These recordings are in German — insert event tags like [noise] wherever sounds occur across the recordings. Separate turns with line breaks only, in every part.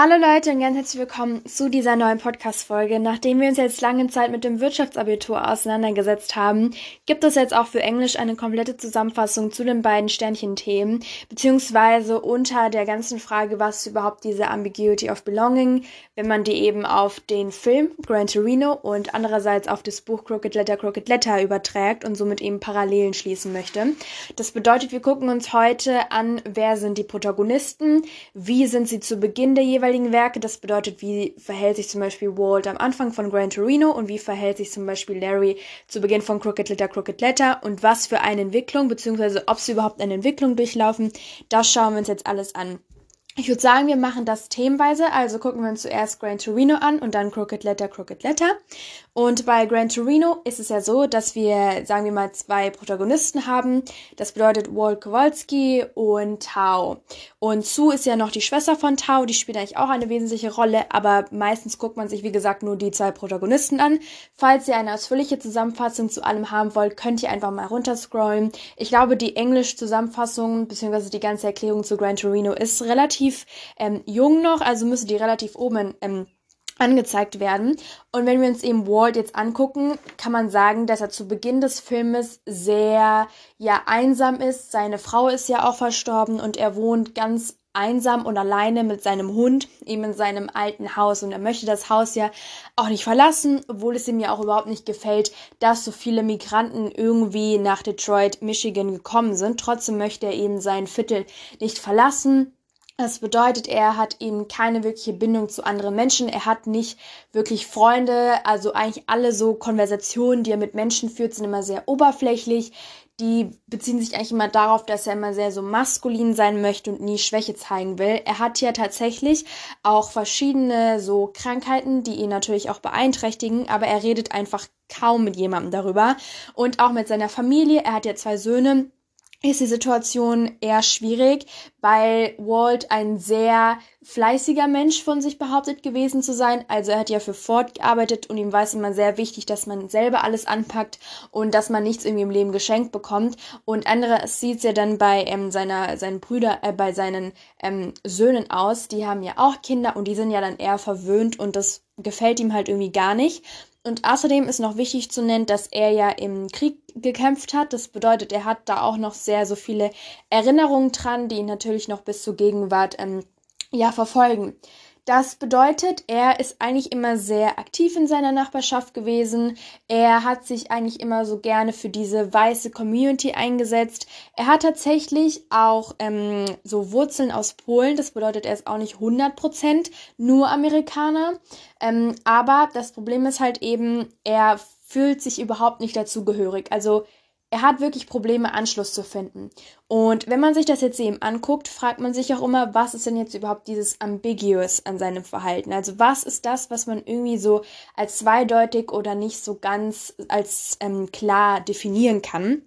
Hallo Leute und ganz herzlich willkommen zu dieser neuen Podcast-Folge. Nachdem wir uns jetzt lange Zeit mit dem Wirtschaftsabitur auseinandergesetzt haben, gibt es jetzt auch für Englisch eine komplette Zusammenfassung zu den beiden Sternchen-Themen, beziehungsweise unter der ganzen Frage, was überhaupt diese Ambiguity of Belonging, wenn man die eben auf den Film Gran Torino und andererseits auf das Buch Crooked Letter, Crooked Letter überträgt und somit eben Parallelen schließen möchte. Das bedeutet, wir gucken uns heute an, wer sind die Protagonisten, wie sind sie zu Beginn der jeweiligen Werke. Das bedeutet, wie verhält sich zum Beispiel Walt am Anfang von Gran Torino und wie verhält sich zum Beispiel Larry zu Beginn von Crooked Letter, Crooked Letter und was für eine Entwicklung, beziehungsweise ob sie überhaupt eine Entwicklung durchlaufen. Das schauen wir uns jetzt alles an. Ich würde sagen, wir machen das themenweise. Also gucken wir uns zuerst Gran Torino an und dann Crooked Letter, Crooked Letter. Und bei Gran Torino ist es ja so, dass wir, sagen wir mal, zwei Protagonisten haben. Das bedeutet Walt Kowalski und Tao. Und Sue ist ja noch die Schwester von Tao. Die spielt eigentlich auch eine wesentliche Rolle. Aber meistens guckt man sich, wie gesagt, nur die zwei Protagonisten an. Falls ihr eine ausführliche Zusammenfassung zu allem haben wollt, könnt ihr einfach mal runterscrollen. Ich glaube, die Englisch-Zusammenfassung, beziehungsweise die ganze Erklärung zu Gran Torino ist relativ ähm, jung noch, also müsste die relativ oben ähm, angezeigt werden. Und wenn wir uns eben Walt jetzt angucken, kann man sagen, dass er zu Beginn des Filmes sehr ja einsam ist. Seine Frau ist ja auch verstorben und er wohnt ganz einsam und alleine mit seinem Hund eben in seinem alten Haus und er möchte das Haus ja auch nicht verlassen, obwohl es ihm ja auch überhaupt nicht gefällt, dass so viele Migranten irgendwie nach Detroit, Michigan gekommen sind. Trotzdem möchte er eben sein Viertel nicht verlassen das bedeutet, er hat eben keine wirkliche Bindung zu anderen Menschen. Er hat nicht wirklich Freunde. Also eigentlich alle so Konversationen, die er mit Menschen führt, sind immer sehr oberflächlich. Die beziehen sich eigentlich immer darauf, dass er immer sehr so maskulin sein möchte und nie Schwäche zeigen will. Er hat ja tatsächlich auch verschiedene so Krankheiten, die ihn natürlich auch beeinträchtigen, aber er redet einfach kaum mit jemandem darüber. Und auch mit seiner Familie. Er hat ja zwei Söhne ist die Situation eher schwierig, weil Walt ein sehr fleißiger Mensch von sich behauptet gewesen zu sein. Also er hat ja für Ford gearbeitet und ihm war es immer sehr wichtig, dass man selber alles anpackt und dass man nichts irgendwie im Leben geschenkt bekommt. Und andere sieht es ja dann bei ähm, seiner, seinen Brüder, äh, bei seinen ähm, Söhnen aus. Die haben ja auch Kinder und die sind ja dann eher verwöhnt und das gefällt ihm halt irgendwie gar nicht. Und außerdem ist noch wichtig zu nennen, dass er ja im Krieg gekämpft hat. Das bedeutet, er hat da auch noch sehr so viele Erinnerungen dran, die ihn natürlich noch bis zur Gegenwart ähm, ja verfolgen. Das bedeutet, er ist eigentlich immer sehr aktiv in seiner Nachbarschaft gewesen. Er hat sich eigentlich immer so gerne für diese weiße Community eingesetzt. Er hat tatsächlich auch ähm, so Wurzeln aus Polen. Das bedeutet, er ist auch nicht 100% nur Amerikaner. Ähm, aber das Problem ist halt eben, er fühlt sich überhaupt nicht dazugehörig. Also er hat wirklich Probleme, Anschluss zu finden. Und wenn man sich das jetzt eben anguckt, fragt man sich auch immer, was ist denn jetzt überhaupt dieses Ambiguous an seinem Verhalten? Also was ist das, was man irgendwie so als zweideutig oder nicht so ganz als ähm, klar definieren kann?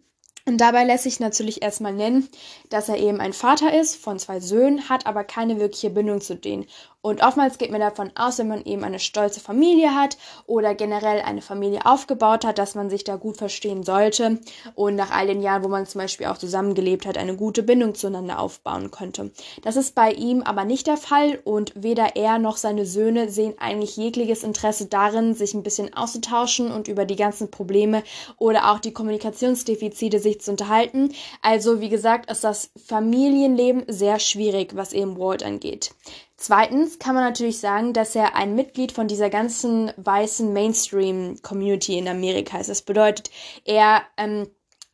Und dabei lässt sich natürlich erstmal nennen, dass er eben ein Vater ist von zwei Söhnen, hat aber keine wirkliche Bindung zu denen. Und oftmals geht man davon aus, wenn man eben eine stolze Familie hat oder generell eine Familie aufgebaut hat, dass man sich da gut verstehen sollte und nach all den Jahren, wo man zum Beispiel auch zusammengelebt hat, eine gute Bindung zueinander aufbauen könnte. Das ist bei ihm aber nicht der Fall und weder er noch seine Söhne sehen eigentlich jegliches Interesse darin, sich ein bisschen auszutauschen und über die ganzen Probleme oder auch die Kommunikationsdefizite sich zu unterhalten. Also wie gesagt, ist das Familienleben sehr schwierig, was eben Walt angeht. Zweitens kann man natürlich sagen, dass er ein Mitglied von dieser ganzen weißen Mainstream-Community in Amerika ist. Das bedeutet, er ähm,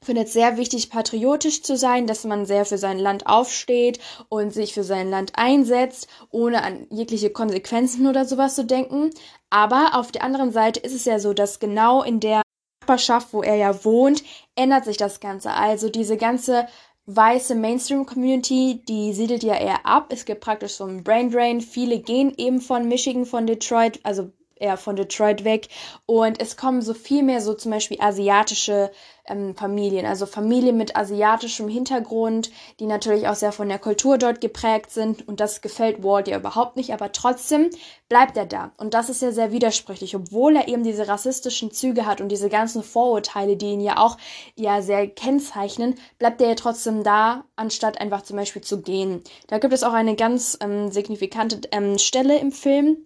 findet sehr wichtig, patriotisch zu sein, dass man sehr für sein Land aufsteht und sich für sein Land einsetzt, ohne an jegliche Konsequenzen oder sowas zu denken. Aber auf der anderen Seite ist es ja so, dass genau in der Nachbarschaft, wo er ja wohnt, ändert sich das Ganze. Also diese ganze weiße Mainstream-Community, die siedelt ja eher ab. Es gibt praktisch so einen Brain Drain. Viele gehen eben von Michigan, von Detroit, also eher von Detroit weg. Und es kommen so viel mehr so zum Beispiel asiatische ähm, Familien, also Familien mit asiatischem Hintergrund, die natürlich auch sehr von der Kultur dort geprägt sind. Und das gefällt Walt ja überhaupt nicht, aber trotzdem bleibt er da. Und das ist ja sehr widersprüchlich, obwohl er eben diese rassistischen Züge hat und diese ganzen Vorurteile, die ihn ja auch ja sehr kennzeichnen, bleibt er ja trotzdem da, anstatt einfach zum Beispiel zu gehen. Da gibt es auch eine ganz ähm, signifikante ähm, Stelle im Film,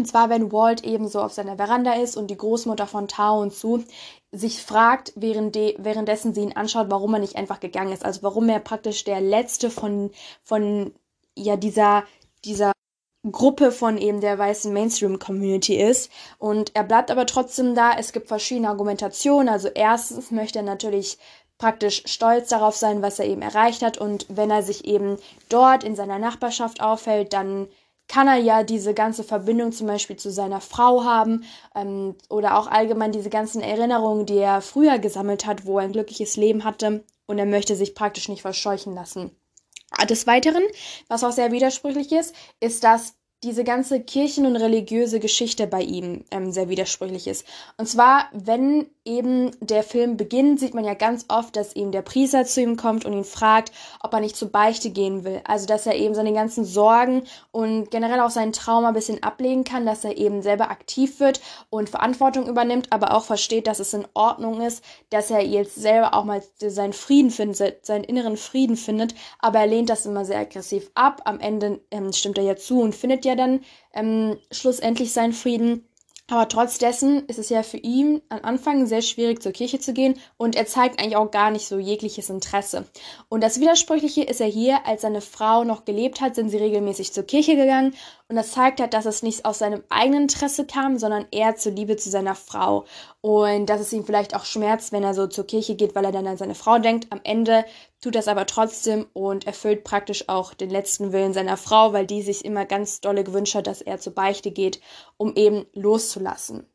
und zwar, wenn Walt eben so auf seiner Veranda ist und die Großmutter von Tao und Su sich fragt, während de, währenddessen sie ihn anschaut, warum er nicht einfach gegangen ist. Also warum er praktisch der letzte von, von ja, dieser, dieser Gruppe von eben der weißen Mainstream-Community ist. Und er bleibt aber trotzdem da. Es gibt verschiedene Argumentationen. Also erstens möchte er natürlich praktisch stolz darauf sein, was er eben erreicht hat. Und wenn er sich eben dort in seiner Nachbarschaft aufhält, dann kann er ja diese ganze Verbindung zum Beispiel zu seiner Frau haben ähm, oder auch allgemein diese ganzen Erinnerungen, die er früher gesammelt hat, wo er ein glückliches Leben hatte und er möchte sich praktisch nicht verscheuchen lassen. Des Weiteren, was auch sehr widersprüchlich ist, ist, dass diese ganze Kirchen- und religiöse Geschichte bei ihm ähm, sehr widersprüchlich ist. Und zwar, wenn eben der Film beginnt, sieht man ja ganz oft, dass eben der Priester zu ihm kommt und ihn fragt, ob er nicht zur Beichte gehen will. Also, dass er eben seine ganzen Sorgen und generell auch seinen Trauma ein bisschen ablegen kann, dass er eben selber aktiv wird und Verantwortung übernimmt, aber auch versteht, dass es in Ordnung ist, dass er jetzt selber auch mal seinen Frieden findet, seinen inneren Frieden findet, aber er lehnt das immer sehr aggressiv ab. Am Ende ähm, stimmt er ja zu und findet ja dann ähm, schlussendlich seinen Frieden. Aber trotz dessen ist es ja für ihn am Anfang sehr schwierig, zur Kirche zu gehen und er zeigt eigentlich auch gar nicht so jegliches Interesse. Und das Widersprüchliche ist ja hier, als seine Frau noch gelebt hat, sind sie regelmäßig zur Kirche gegangen und das zeigt halt, dass es nicht aus seinem eigenen Interesse kam, sondern eher zur Liebe zu seiner Frau. Und dass es ihm vielleicht auch schmerzt, wenn er so zur Kirche geht, weil er dann an seine Frau denkt. Am Ende tut das aber trotzdem und erfüllt praktisch auch den letzten Willen seiner Frau, weil die sich immer ganz dolle gewünscht hat, dass er zur Beichte geht, um eben loszulassen.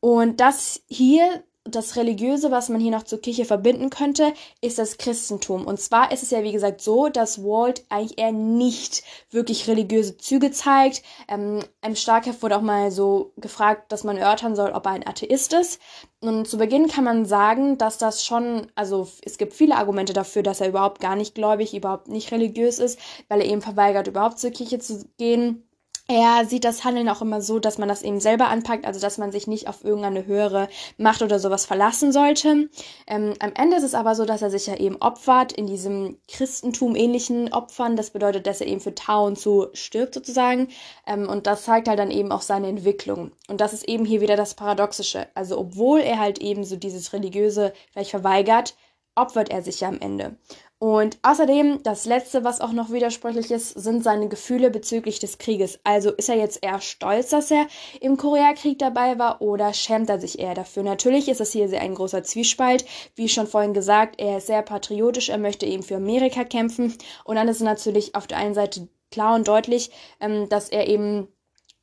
Und das hier das Religiöse, was man hier noch zur Kirche verbinden könnte, ist das Christentum. Und zwar ist es ja, wie gesagt, so, dass Walt eigentlich eher nicht wirklich religiöse Züge zeigt. Ähm, Im Starkheft wurde auch mal so gefragt, dass man erörtern soll, ob er ein Atheist ist. Und zu Beginn kann man sagen, dass das schon, also es gibt viele Argumente dafür, dass er überhaupt gar nicht gläubig, überhaupt nicht religiös ist, weil er eben verweigert, überhaupt zur Kirche zu gehen er sieht das Handeln auch immer so, dass man das eben selber anpackt, also dass man sich nicht auf irgendeine höhere Macht oder sowas verlassen sollte. Ähm, am Ende ist es aber so, dass er sich ja eben opfert in diesem Christentum ähnlichen Opfern. Das bedeutet, dass er eben für Tau und zu stirbt sozusagen. Ähm, und das zeigt halt dann eben auch seine Entwicklung. Und das ist eben hier wieder das Paradoxische. Also obwohl er halt eben so dieses Religiöse vielleicht verweigert, opfert er sich ja am Ende. Und außerdem, das Letzte, was auch noch widersprüchlich ist, sind seine Gefühle bezüglich des Krieges. Also ist er jetzt eher stolz, dass er im Koreakrieg dabei war oder schämt er sich eher dafür? Natürlich ist es hier sehr ein großer Zwiespalt. Wie schon vorhin gesagt, er ist sehr patriotisch, er möchte eben für Amerika kämpfen. Und dann ist natürlich auf der einen Seite klar und deutlich, ähm, dass er eben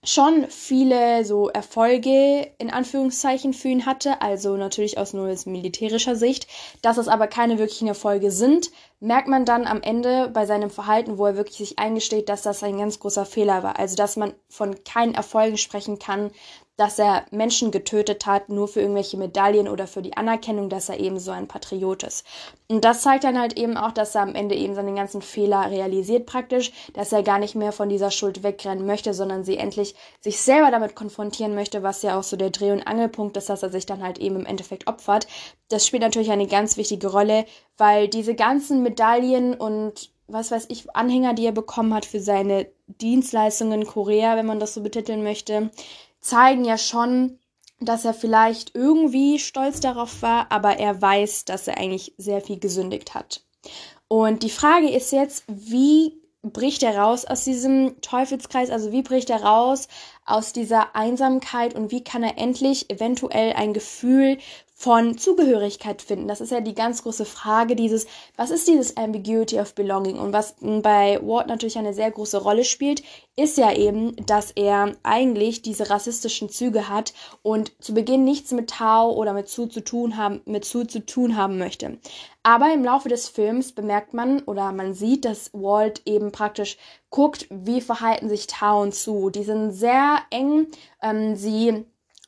schon viele so Erfolge in Anführungszeichen für ihn hatte, also natürlich aus nur militärischer Sicht. Dass es aber keine wirklichen Erfolge sind, merkt man dann am Ende bei seinem Verhalten, wo er wirklich sich eingesteht, dass das ein ganz großer Fehler war. Also dass man von keinen Erfolgen sprechen kann, dass er Menschen getötet hat, nur für irgendwelche Medaillen oder für die Anerkennung, dass er eben so ein Patriot ist. Und das zeigt dann halt eben auch, dass er am Ende eben seine ganzen Fehler realisiert praktisch, dass er gar nicht mehr von dieser Schuld wegrennen möchte, sondern sie endlich sich selber damit konfrontieren möchte, was ja auch so der Dreh- und Angelpunkt ist, dass er sich dann halt eben im Endeffekt opfert. Das spielt natürlich eine ganz wichtige Rolle, weil diese ganzen Medaillen und was weiß ich, Anhänger, die er bekommen hat für seine Dienstleistungen in Korea, wenn man das so betiteln möchte, zeigen ja schon, dass er vielleicht irgendwie stolz darauf war, aber er weiß, dass er eigentlich sehr viel gesündigt hat. Und die Frage ist jetzt, wie bricht er raus aus diesem Teufelskreis? Also wie bricht er raus aus dieser Einsamkeit und wie kann er endlich eventuell ein Gefühl von Zugehörigkeit finden. Das ist ja die ganz große Frage, dieses, was ist dieses Ambiguity of Belonging? Und was bei Ward natürlich eine sehr große Rolle spielt, ist ja eben, dass er eigentlich diese rassistischen Züge hat und zu Beginn nichts mit Tau oder mit Zu zu tun haben, mit Zu zu tun haben möchte. Aber im Laufe des Films bemerkt man oder man sieht, dass Walt eben praktisch guckt, wie verhalten sich Tau und Zu. Die sind sehr eng. Ähm, sie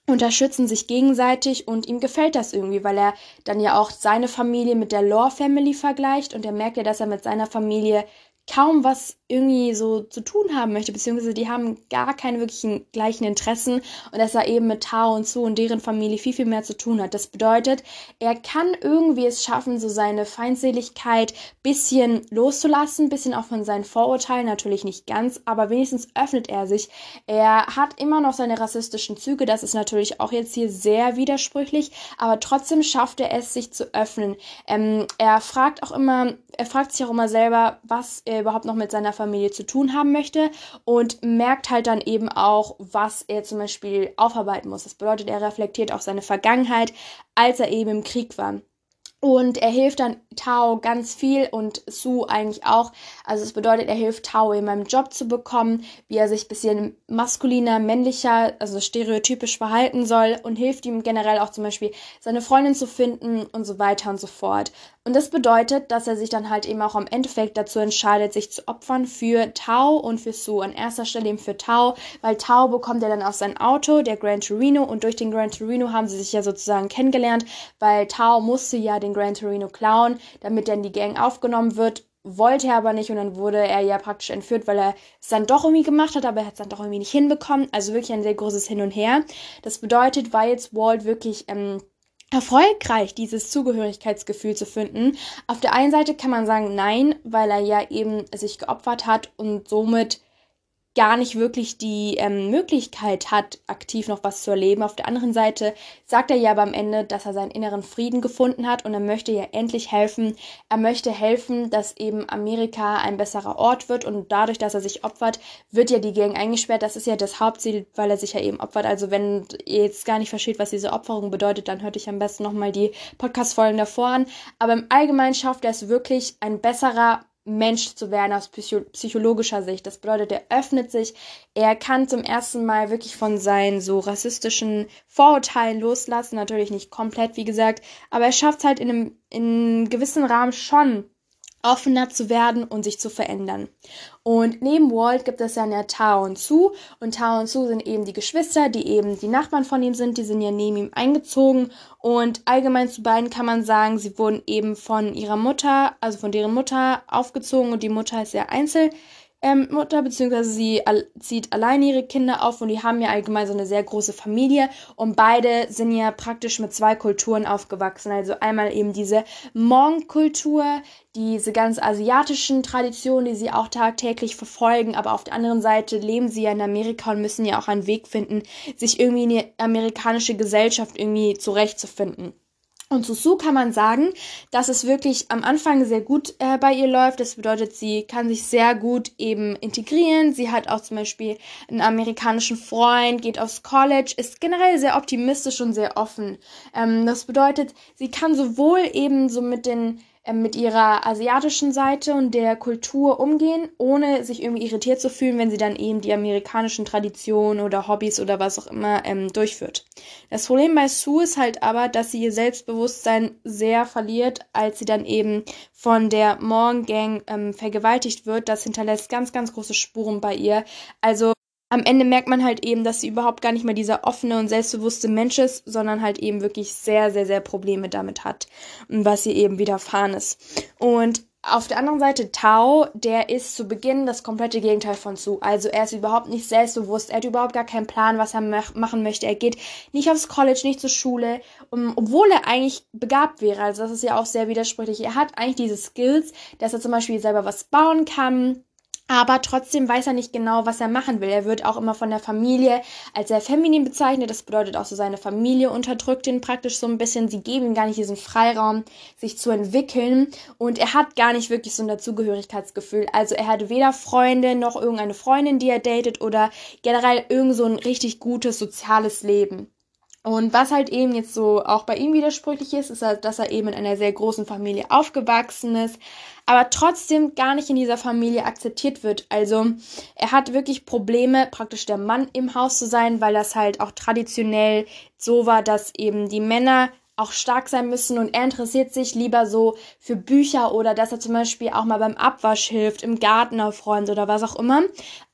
unterstützen sich gegenseitig und ihm gefällt das irgendwie, weil er dann ja auch seine Familie mit der Law Family vergleicht und er merkt ja, dass er mit seiner Familie kaum was irgendwie so zu tun haben möchte, beziehungsweise die haben gar keine wirklichen gleichen Interessen und dass er eben mit Tao und Su und deren Familie viel, viel mehr zu tun hat. Das bedeutet, er kann irgendwie es schaffen, so seine Feindseligkeit bisschen loszulassen, bisschen auch von seinen Vorurteilen, natürlich nicht ganz, aber wenigstens öffnet er sich. Er hat immer noch seine rassistischen Züge, das ist natürlich auch jetzt hier sehr widersprüchlich, aber trotzdem schafft er es, sich zu öffnen. Ähm, er fragt auch immer, er fragt sich auch immer selber, was er überhaupt noch mit seiner Familie zu tun haben möchte und merkt halt dann eben auch, was er zum Beispiel aufarbeiten muss. Das bedeutet, er reflektiert auch seine Vergangenheit, als er eben im Krieg war. Und er hilft dann Tao ganz viel und Su eigentlich auch. Also es bedeutet, er hilft Tao in meinem Job zu bekommen, wie er sich ein bisschen maskuliner, männlicher, also stereotypisch verhalten soll und hilft ihm generell auch zum Beispiel seine Freundin zu finden und so weiter und so fort. Und das bedeutet, dass er sich dann halt eben auch im Endeffekt dazu entscheidet, sich zu opfern für Tao und für Su. An erster Stelle eben für Tao, weil Tao bekommt er dann auf sein Auto, der Gran Torino, und durch den Gran Torino haben sie sich ja sozusagen kennengelernt, weil Tao musste ja den Gran Torino klauen, damit dann die Gang aufgenommen wird wollte er aber nicht und dann wurde er ja praktisch entführt, weil er es dann doch irgendwie gemacht hat, aber er hat es dann doch irgendwie nicht hinbekommen. Also wirklich ein sehr großes Hin und Her. Das bedeutet, war jetzt Walt wirklich ähm, erfolgreich, dieses Zugehörigkeitsgefühl zu finden. Auf der einen Seite kann man sagen, nein, weil er ja eben sich geopfert hat und somit gar nicht wirklich die ähm, Möglichkeit hat, aktiv noch was zu erleben. Auf der anderen Seite sagt er ja aber am Ende, dass er seinen inneren Frieden gefunden hat und er möchte ja endlich helfen. Er möchte helfen, dass eben Amerika ein besserer Ort wird und dadurch, dass er sich opfert, wird ja die Gang eingesperrt. Das ist ja das Hauptziel, weil er sich ja eben opfert. Also wenn ihr jetzt gar nicht versteht, was diese Opferung bedeutet, dann hört euch am besten nochmal die Podcast-Folgen davor an. Aber im Allgemeinen schafft er es wirklich, ein besserer Mensch zu werden aus psycho psychologischer Sicht. Das bedeutet, er öffnet sich, er kann zum ersten Mal wirklich von seinen so rassistischen Vorurteilen loslassen. Natürlich nicht komplett, wie gesagt, aber er schafft es halt in einem, in einem gewissen Rahmen schon, offener zu werden und sich zu verändern. Und neben Walt gibt es dann ja Tao und Su. Und Tao und Su sind eben die Geschwister, die eben die Nachbarn von ihm sind. Die sind ja neben ihm eingezogen. Und allgemein zu beiden kann man sagen, sie wurden eben von ihrer Mutter, also von deren Mutter aufgezogen. Und die Mutter ist ja Einzel ähm, Mutter, beziehungsweise sie al zieht alleine ihre Kinder auf und die haben ja allgemein so eine sehr große Familie und beide sind ja praktisch mit zwei Kulturen aufgewachsen. Also einmal eben diese Hmong-Kultur, diese ganz asiatischen Traditionen, die sie auch tagtäglich verfolgen, aber auf der anderen Seite leben sie ja in Amerika und müssen ja auch einen Weg finden, sich irgendwie in die amerikanische Gesellschaft irgendwie zurechtzufinden. Und zu Sue kann man sagen, dass es wirklich am Anfang sehr gut äh, bei ihr läuft. Das bedeutet, sie kann sich sehr gut eben integrieren. Sie hat auch zum Beispiel einen amerikanischen Freund, geht aufs College, ist generell sehr optimistisch und sehr offen. Ähm, das bedeutet, sie kann sowohl eben so mit den mit ihrer asiatischen Seite und der Kultur umgehen, ohne sich irgendwie irritiert zu fühlen, wenn sie dann eben die amerikanischen Traditionen oder Hobbys oder was auch immer ähm, durchführt. Das Problem bei Sue ist halt aber, dass sie ihr Selbstbewusstsein sehr verliert, als sie dann eben von der Morgan Gang ähm, vergewaltigt wird. Das hinterlässt ganz, ganz große Spuren bei ihr. Also am Ende merkt man halt eben, dass sie überhaupt gar nicht mehr dieser offene und selbstbewusste Mensch ist, sondern halt eben wirklich sehr, sehr, sehr Probleme damit hat, was ihr eben widerfahren ist. Und auf der anderen Seite Tao, der ist zu Beginn das komplette Gegenteil von Su. Also er ist überhaupt nicht selbstbewusst, er hat überhaupt gar keinen Plan, was er machen möchte. Er geht nicht aufs College, nicht zur Schule, um, obwohl er eigentlich begabt wäre. Also das ist ja auch sehr widersprüchlich. Er hat eigentlich diese Skills, dass er zum Beispiel selber was bauen kann, aber trotzdem weiß er nicht genau, was er machen will. Er wird auch immer von der Familie als sehr feminin bezeichnet. Das bedeutet auch so, seine Familie unterdrückt ihn praktisch so ein bisschen. Sie geben ihm gar nicht diesen Freiraum, sich zu entwickeln. Und er hat gar nicht wirklich so ein Dazugehörigkeitsgefühl. Also er hat weder Freunde noch irgendeine Freundin, die er datet oder generell irgend so ein richtig gutes soziales Leben. Und was halt eben jetzt so auch bei ihm widersprüchlich ist, ist halt, dass er eben in einer sehr großen Familie aufgewachsen ist, aber trotzdem gar nicht in dieser Familie akzeptiert wird. Also er hat wirklich Probleme, praktisch der Mann im Haus zu sein, weil das halt auch traditionell so war, dass eben die Männer auch stark sein müssen und er interessiert sich lieber so für Bücher oder dass er zum Beispiel auch mal beim Abwasch hilft, im Garten aufräumt oder was auch immer.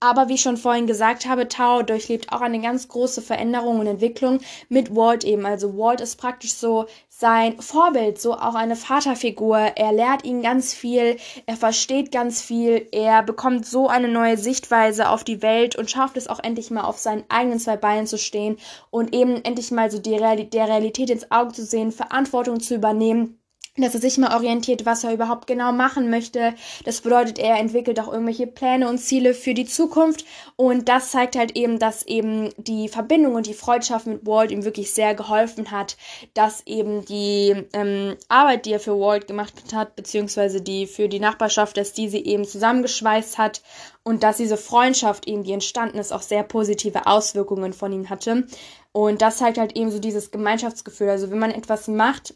Aber wie ich schon vorhin gesagt habe, Tao durchlebt auch eine ganz große Veränderung und Entwicklung mit Walt eben. Also Walt ist praktisch so sein Vorbild, so auch eine Vaterfigur. Er lehrt ihn ganz viel, er versteht ganz viel, er bekommt so eine neue Sichtweise auf die Welt und schafft es auch endlich mal auf seinen eigenen zwei Beinen zu stehen und eben endlich mal so die Real der Realität ins Auge zu sehen, Verantwortung zu übernehmen dass er sich mal orientiert, was er überhaupt genau machen möchte. Das bedeutet, er entwickelt auch irgendwelche Pläne und Ziele für die Zukunft. Und das zeigt halt eben, dass eben die Verbindung und die Freundschaft mit Walt ihm wirklich sehr geholfen hat, dass eben die ähm, Arbeit, die er für Walt gemacht hat, beziehungsweise die für die Nachbarschaft, dass diese eben zusammengeschweißt hat und dass diese Freundschaft eben, die entstanden ist, auch sehr positive Auswirkungen von ihm hatte. Und das zeigt halt eben so dieses Gemeinschaftsgefühl. Also wenn man etwas macht,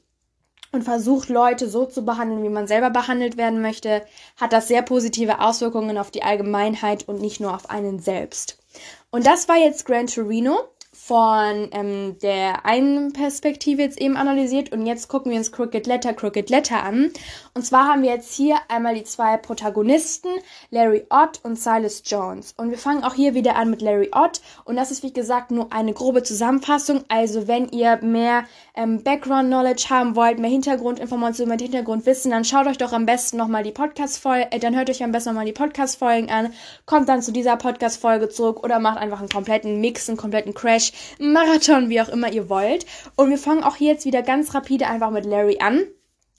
und versucht, Leute so zu behandeln, wie man selber behandelt werden möchte, hat das sehr positive Auswirkungen auf die Allgemeinheit und nicht nur auf einen selbst. Und das war jetzt Gran Torino von ähm, der einen Perspektive jetzt eben analysiert und jetzt gucken wir uns Crooked Letter, Crooked Letter an. Und zwar haben wir jetzt hier einmal die zwei Protagonisten, Larry Ott und Silas Jones. Und wir fangen auch hier wieder an mit Larry Ott und das ist wie gesagt nur eine grobe Zusammenfassung. Also wenn ihr mehr ähm, Background Knowledge haben wollt, mehr Hintergrundinformationen, mehr Hintergrundwissen, dann schaut euch doch am besten nochmal die Podcast-Folge, äh, dann hört euch am besten nochmal die Podcast-Folgen an, kommt dann zu dieser Podcast-Folge zurück oder macht einfach einen kompletten Mix, einen kompletten Crash Marathon, wie auch immer ihr wollt. Und wir fangen auch jetzt wieder ganz rapide einfach mit Larry an.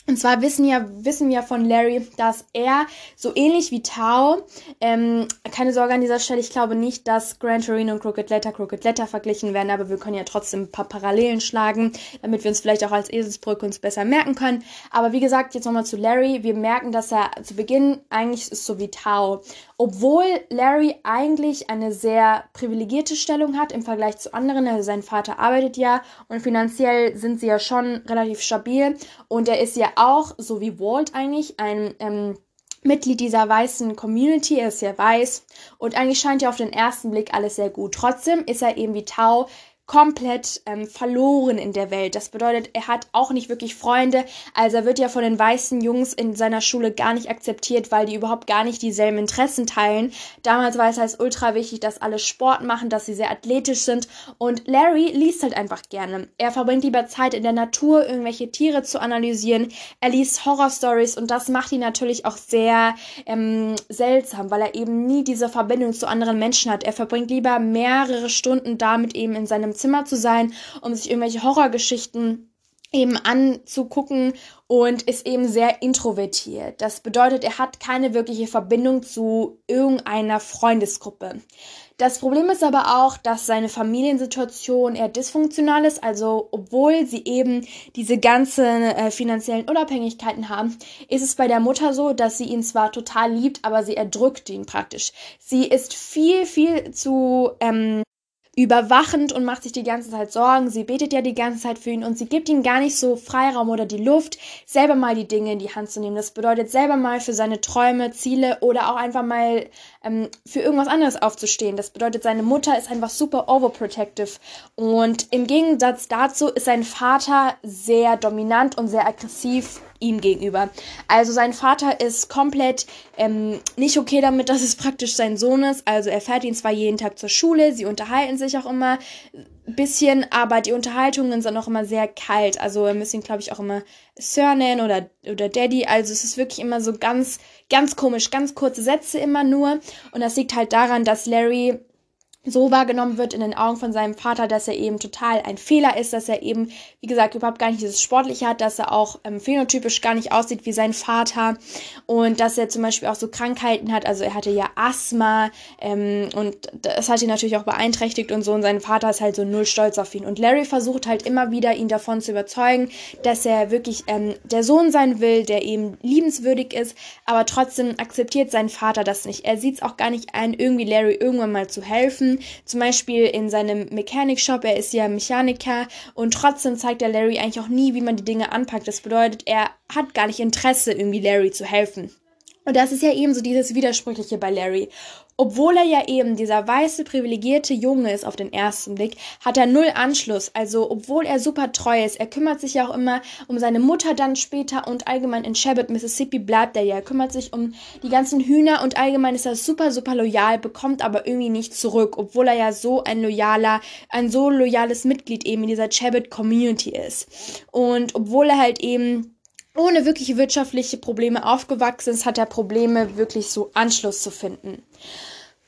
Und zwar wissen, ja, wissen wir von Larry, dass er so ähnlich wie Tao, ähm, keine Sorge an dieser Stelle, ich glaube nicht, dass Gran Torino und Crooked Letter Crooked Letter verglichen werden, aber wir können ja trotzdem ein paar Parallelen schlagen, damit wir uns vielleicht auch als Eselsbrücke uns besser merken können. Aber wie gesagt, jetzt nochmal zu Larry. Wir merken, dass er zu Beginn eigentlich ist so wie Tao. Obwohl Larry eigentlich eine sehr privilegierte Stellung hat im Vergleich zu anderen, also sein Vater arbeitet ja und finanziell sind sie ja schon relativ stabil und er ist ja auch, so wie Walt eigentlich, ein ähm, Mitglied dieser weißen Community, er ist ja weiß und eigentlich scheint ja auf den ersten Blick alles sehr gut. Trotzdem ist er eben wie Tau komplett ähm, verloren in der Welt. Das bedeutet, er hat auch nicht wirklich Freunde. Also er wird ja von den weißen Jungs in seiner Schule gar nicht akzeptiert, weil die überhaupt gar nicht dieselben Interessen teilen. Damals war es halt ultra wichtig, dass alle Sport machen, dass sie sehr athletisch sind. Und Larry liest halt einfach gerne. Er verbringt lieber Zeit in der Natur, irgendwelche Tiere zu analysieren. Er liest Horrorstories und das macht ihn natürlich auch sehr ähm, seltsam, weil er eben nie diese Verbindung zu anderen Menschen hat. Er verbringt lieber mehrere Stunden damit eben in seinem Zimmer zu sein, um sich irgendwelche Horrorgeschichten eben anzugucken und ist eben sehr introvertiert. Das bedeutet, er hat keine wirkliche Verbindung zu irgendeiner Freundesgruppe. Das Problem ist aber auch, dass seine Familiensituation eher dysfunktional ist. Also, obwohl sie eben diese ganzen äh, finanziellen Unabhängigkeiten haben, ist es bei der Mutter so, dass sie ihn zwar total liebt, aber sie erdrückt ihn praktisch. Sie ist viel, viel zu ähm, überwachend und macht sich die ganze Zeit Sorgen. Sie betet ja die ganze Zeit für ihn und sie gibt ihm gar nicht so Freiraum oder die Luft, selber mal die Dinge in die Hand zu nehmen. Das bedeutet, selber mal für seine Träume, Ziele oder auch einfach mal ähm, für irgendwas anderes aufzustehen. Das bedeutet, seine Mutter ist einfach super overprotective und im Gegensatz dazu ist sein Vater sehr dominant und sehr aggressiv ihm gegenüber. Also sein Vater ist komplett ähm, nicht okay damit, [laughs] dass es praktisch sein Sohn ist. Also er fährt ihn zwar jeden Tag zur Schule, sie unterhalten sich auch immer bisschen, aber die Unterhaltungen sind auch immer sehr kalt. Also er müssen glaube ich, auch immer Sir nennen oder, oder Daddy. Also es ist wirklich immer so ganz, ganz komisch, ganz kurze Sätze immer nur. Und das liegt halt daran, dass Larry so wahrgenommen wird in den Augen von seinem Vater, dass er eben total ein Fehler ist, dass er eben, wie gesagt, überhaupt gar nicht dieses Sportliche hat, dass er auch ähm, phänotypisch gar nicht aussieht wie sein Vater und dass er zum Beispiel auch so Krankheiten hat. Also er hatte ja Asthma ähm, und das hat ihn natürlich auch beeinträchtigt und so und sein Vater ist halt so null stolz auf ihn. Und Larry versucht halt immer wieder, ihn davon zu überzeugen, dass er wirklich ähm, der Sohn sein will, der eben liebenswürdig ist, aber trotzdem akzeptiert sein Vater das nicht. Er sieht es auch gar nicht ein, irgendwie Larry irgendwann mal zu helfen helfen. Zum Beispiel in seinem Mechanik-Shop. Er ist ja Mechaniker und trotzdem zeigt der Larry eigentlich auch nie, wie man die Dinge anpackt. Das bedeutet, er hat gar nicht Interesse, irgendwie Larry zu helfen. Und das ist ja eben so dieses Widersprüchliche bei Larry. Obwohl er ja eben dieser weiße, privilegierte Junge ist auf den ersten Blick, hat er null Anschluss. Also, obwohl er super treu ist, er kümmert sich ja auch immer um seine Mutter dann später und allgemein in Shabbat, Mississippi bleibt er ja. Er kümmert sich um die ganzen Hühner und allgemein ist er super, super loyal, bekommt aber irgendwie nicht zurück, obwohl er ja so ein loyaler, ein so loyales Mitglied eben in dieser Shabbat Community ist. Und obwohl er halt eben ohne wirkliche wirtschaftliche Probleme aufgewachsen ist, hat er Probleme, wirklich so Anschluss zu finden.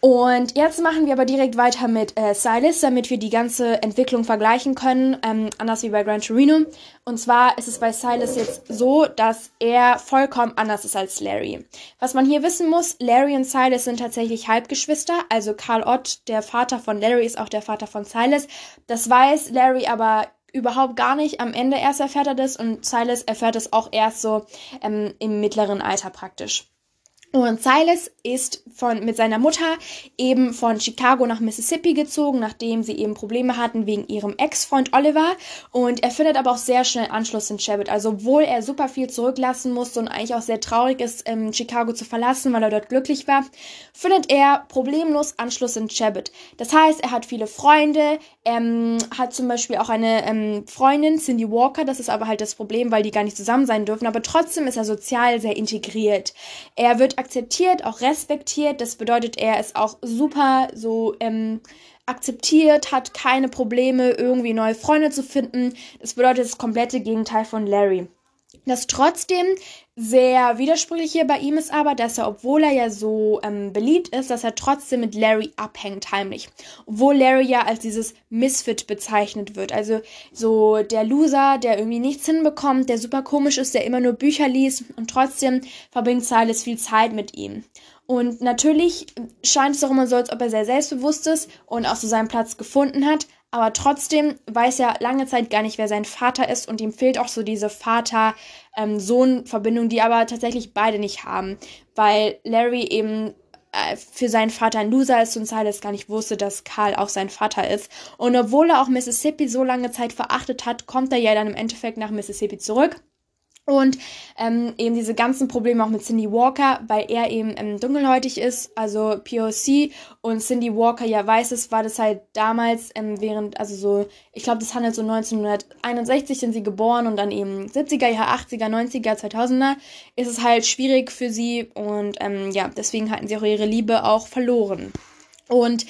Und jetzt machen wir aber direkt weiter mit äh, Silas, damit wir die ganze Entwicklung vergleichen können, ähm, anders wie bei Gran Torino. Und zwar ist es bei Silas jetzt so, dass er vollkommen anders ist als Larry. Was man hier wissen muss, Larry und Silas sind tatsächlich Halbgeschwister. Also Carl Ott, der Vater von Larry, ist auch der Vater von Silas. Das weiß Larry aber überhaupt gar nicht. Am Ende erst erfährt er das und Silas erfährt es auch erst so ähm, im mittleren Alter praktisch. Und Silas ist von, mit seiner Mutter eben von Chicago nach Mississippi gezogen, nachdem sie eben Probleme hatten wegen ihrem Ex-Freund Oliver. Und er findet aber auch sehr schnell Anschluss in Shabbat. Also, obwohl er super viel zurücklassen musste und eigentlich auch sehr traurig ist, ähm, Chicago zu verlassen, weil er dort glücklich war, findet er problemlos Anschluss in Shabbat. Das heißt, er hat viele Freunde, ähm, hat zum Beispiel auch eine ähm, Freundin, Cindy Walker. Das ist aber halt das Problem, weil die gar nicht zusammen sein dürfen. Aber trotzdem ist er sozial sehr integriert. Er wird akzeptiert, auch respektiert. Das bedeutet, er ist auch super so ähm, akzeptiert, hat keine Probleme, irgendwie neue Freunde zu finden. Das bedeutet das komplette Gegenteil von Larry. Das trotzdem sehr widersprüchlich hier bei ihm ist aber, dass er, obwohl er ja so ähm, beliebt ist, dass er trotzdem mit Larry abhängt heimlich. Obwohl Larry ja als dieses Misfit bezeichnet wird. Also so der Loser, der irgendwie nichts hinbekommt, der super komisch ist, der immer nur Bücher liest und trotzdem verbringt Silas viel Zeit mit ihm. Und natürlich scheint es auch immer so, als ob er sehr selbstbewusst ist und auch so seinen Platz gefunden hat. Aber trotzdem weiß er lange Zeit gar nicht, wer sein Vater ist und ihm fehlt auch so diese Vater-Sohn-Verbindung, die aber tatsächlich beide nicht haben, weil Larry eben äh, für seinen Vater ein Loser ist und Silas gar nicht wusste, dass Karl auch sein Vater ist. Und obwohl er auch Mississippi so lange Zeit verachtet hat, kommt er ja dann im Endeffekt nach Mississippi zurück und ähm, eben diese ganzen Probleme auch mit Cindy Walker, weil er eben ähm, dunkelhäutig ist, also POC und Cindy Walker ja weiß es, war das halt damals ähm, während, also so, ich glaube, das handelt so 1961 sind sie geboren und dann eben 70er Jahre, 80er, 90er, 2000er, ist es halt schwierig für sie und ähm, ja, deswegen hatten sie auch ihre Liebe auch verloren. Und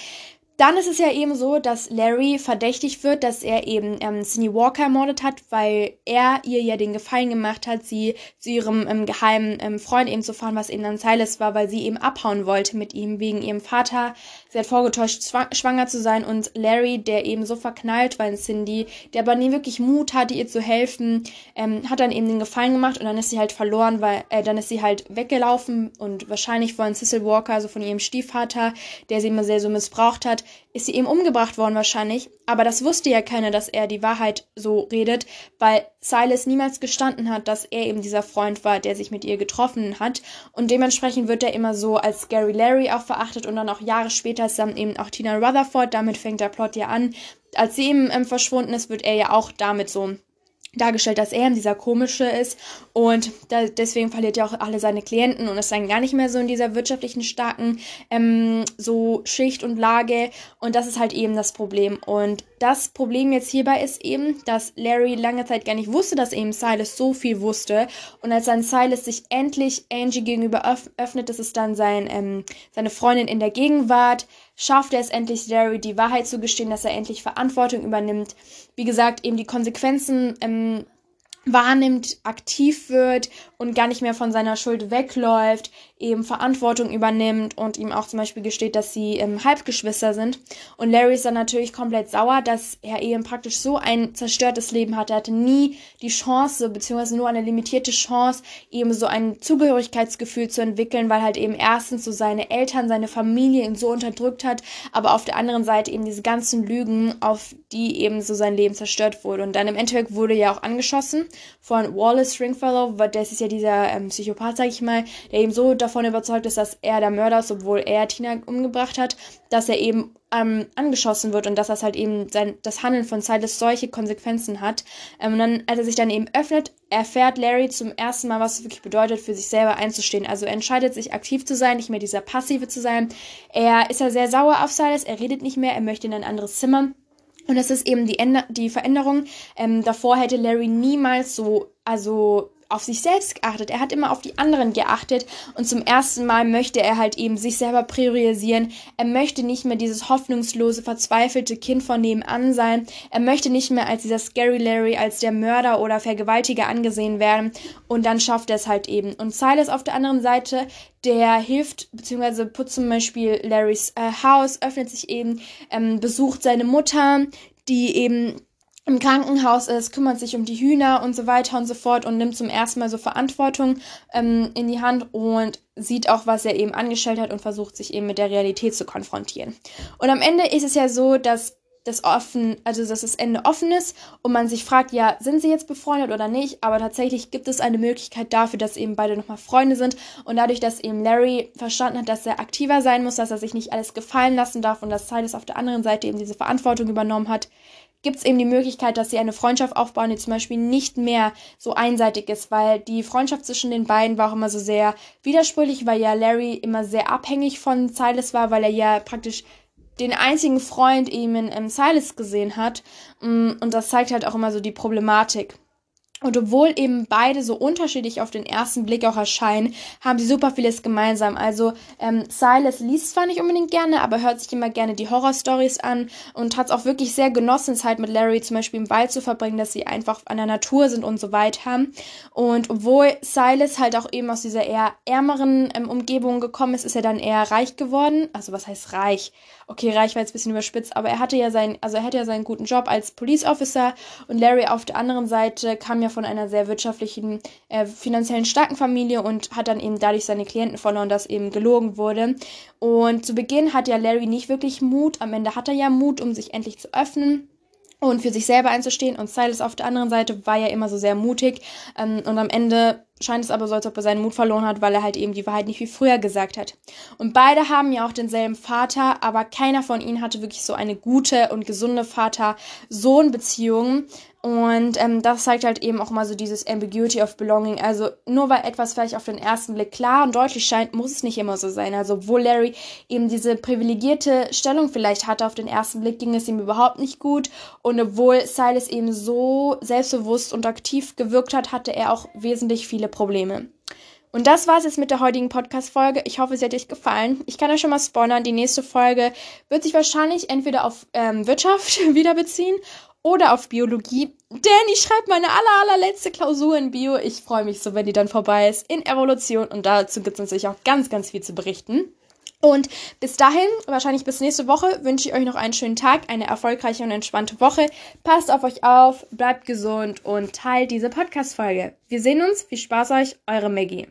dann ist es ja eben so, dass Larry verdächtigt wird, dass er eben ähm, Cindy Walker ermordet hat, weil er ihr ja den Gefallen gemacht hat, sie zu ihrem ähm, geheimen ähm, Freund eben zu fahren, was eben dann Silas war, weil sie eben abhauen wollte mit ihm wegen ihrem Vater. Sie hat vorgetäuscht, schwanger zu sein und Larry, der eben so verknallt war in Cindy, der aber nie wirklich Mut hatte, ihr zu helfen, ähm, hat dann eben den Gefallen gemacht und dann ist sie halt verloren, weil äh, dann ist sie halt weggelaufen und wahrscheinlich von Cecil Walker, also von ihrem Stiefvater, der sie immer sehr so missbraucht hat, ist sie eben umgebracht worden wahrscheinlich. Aber das wusste ja keiner, dass er die Wahrheit so redet, weil Silas niemals gestanden hat, dass er eben dieser Freund war, der sich mit ihr getroffen hat. Und dementsprechend wird er immer so als Gary Larry auch verachtet und dann auch Jahre später ist dann eben auch Tina Rutherford. Damit fängt der Plot ja an. Als sie eben ähm, verschwunden ist, wird er ja auch damit so dargestellt, dass er dieser komische ist. Und da, deswegen verliert er auch alle seine Klienten und ist dann gar nicht mehr so in dieser wirtschaftlichen starken ähm, so Schicht und Lage. Und das ist halt eben das Problem. Und das Problem jetzt hierbei ist eben, dass Larry lange Zeit gar nicht wusste, dass eben Silas so viel wusste. Und als dann Silas sich endlich Angie gegenüber öff öffnet, das ist dann sein ähm, seine Freundin in der Gegenwart schafft er es endlich, Larry die Wahrheit zu gestehen, dass er endlich Verantwortung übernimmt. Wie gesagt, eben die Konsequenzen ähm, wahrnimmt, aktiv wird und gar nicht mehr von seiner Schuld wegläuft, eben Verantwortung übernimmt und ihm auch zum Beispiel gesteht, dass sie ähm, Halbgeschwister sind. Und Larry ist dann natürlich komplett sauer, dass er eben praktisch so ein zerstörtes Leben hatte. Er hatte nie die Chance, beziehungsweise nur eine limitierte Chance, eben so ein Zugehörigkeitsgefühl zu entwickeln, weil halt eben erstens so seine Eltern, seine Familie ihn so unterdrückt hat, aber auf der anderen Seite eben diese ganzen Lügen, auf die eben so sein Leben zerstört wurde. Und dann im Endeffekt wurde er auch angeschossen von Wallace Stringfellow, das ist ja dieser ähm, Psychopath, sag ich mal, der eben so davon überzeugt ist, dass er der Mörder ist, obwohl er Tina umgebracht hat, dass er eben ähm, angeschossen wird und dass das halt eben sein, das Handeln von Silas solche Konsequenzen hat. Ähm, und dann, als er sich dann eben öffnet, erfährt Larry zum ersten Mal, was es wirklich bedeutet, für sich selber einzustehen. Also er entscheidet sich aktiv zu sein, nicht mehr dieser Passive zu sein. Er ist ja sehr sauer auf Silas, er redet nicht mehr, er möchte in ein anderes Zimmer. Und das ist eben die, Änder die Veränderung. Ähm, davor hätte Larry niemals so, also auf sich selbst geachtet. Er hat immer auf die anderen geachtet und zum ersten Mal möchte er halt eben sich selber priorisieren. Er möchte nicht mehr dieses hoffnungslose, verzweifelte Kind von nebenan sein. Er möchte nicht mehr als dieser Scary Larry, als der Mörder oder Vergewaltiger angesehen werden. Und dann schafft er es halt eben. Und Silas auf der anderen Seite, der hilft, beziehungsweise putzt zum Beispiel Larrys äh, Haus, öffnet sich eben, ähm, besucht seine Mutter, die eben im Krankenhaus ist, kümmert sich um die Hühner und so weiter und so fort und nimmt zum ersten Mal so Verantwortung ähm, in die Hand und sieht auch, was er eben angestellt hat und versucht sich eben mit der Realität zu konfrontieren. Und am Ende ist es ja so, dass das offen, also dass das Ende offen ist und man sich fragt, ja, sind sie jetzt befreundet oder nicht? Aber tatsächlich gibt es eine Möglichkeit dafür, dass eben beide nochmal Freunde sind und dadurch, dass eben Larry verstanden hat, dass er aktiver sein muss, dass er sich nicht alles gefallen lassen darf und dass Silas auf der anderen Seite eben diese Verantwortung übernommen hat, gibt es eben die Möglichkeit, dass sie eine Freundschaft aufbauen, die zum Beispiel nicht mehr so einseitig ist, weil die Freundschaft zwischen den beiden war auch immer so sehr widersprüchlich, weil ja Larry immer sehr abhängig von Silas war, weil er ja praktisch den einzigen Freund eben in ähm, Silas gesehen hat. Mm, und das zeigt halt auch immer so die Problematik. Und obwohl eben beide so unterschiedlich auf den ersten Blick auch erscheinen, haben sie super vieles gemeinsam. Also ähm, Silas liest zwar nicht unbedingt gerne, aber hört sich immer gerne die Horrorstories an und hat es auch wirklich sehr genossen, Zeit mit Larry zum Beispiel im Wald zu verbringen, dass sie einfach an der Natur sind und so weiter. Und obwohl Silas halt auch eben aus dieser eher ärmeren ähm, Umgebung gekommen ist, ist er dann eher reich geworden. Also was heißt reich? Okay, reich war jetzt ein bisschen überspitzt, aber er hatte ja seinen, also er hatte ja seinen guten Job als Police Officer und Larry auf der anderen Seite kam ja von einer sehr wirtschaftlichen, äh, finanziellen starken Familie und hat dann eben dadurch seine Klienten verloren, dass eben gelogen wurde. Und zu Beginn hat ja Larry nicht wirklich Mut, am Ende hat er ja Mut, um sich endlich zu öffnen und für sich selber einzustehen. Und Silas auf der anderen Seite war ja immer so sehr mutig. Ähm, und am Ende scheint es aber so, als ob er seinen Mut verloren hat, weil er halt eben die Wahrheit nicht wie früher gesagt hat. Und beide haben ja auch denselben Vater, aber keiner von ihnen hatte wirklich so eine gute und gesunde Vater-Sohn-Beziehung. Und ähm, das zeigt halt eben auch mal so dieses Ambiguity of Belonging. Also nur weil etwas vielleicht auf den ersten Blick klar und deutlich scheint, muss es nicht immer so sein. Also obwohl Larry eben diese privilegierte Stellung vielleicht hatte auf den ersten Blick, ging es ihm überhaupt nicht gut. Und obwohl Silas eben so selbstbewusst und aktiv gewirkt hat, hatte er auch wesentlich viele Probleme. Und das war's jetzt mit der heutigen Podcast-Folge. Ich hoffe, es hat euch gefallen. Ich kann euch schon mal spoilern, die nächste Folge wird sich wahrscheinlich entweder auf ähm, Wirtschaft [laughs] wieder beziehen oder auf Biologie. Denn ich schreibe meine aller, allerletzte Klausur in Bio. Ich freue mich so, wenn die dann vorbei ist, in Evolution. Und dazu gibt es natürlich auch ganz, ganz viel zu berichten. Und bis dahin, wahrscheinlich bis nächste Woche, wünsche ich euch noch einen schönen Tag, eine erfolgreiche und entspannte Woche. Passt auf euch auf, bleibt gesund und teilt diese Podcast-Folge. Wir sehen uns. Viel Spaß euch, eure Maggie.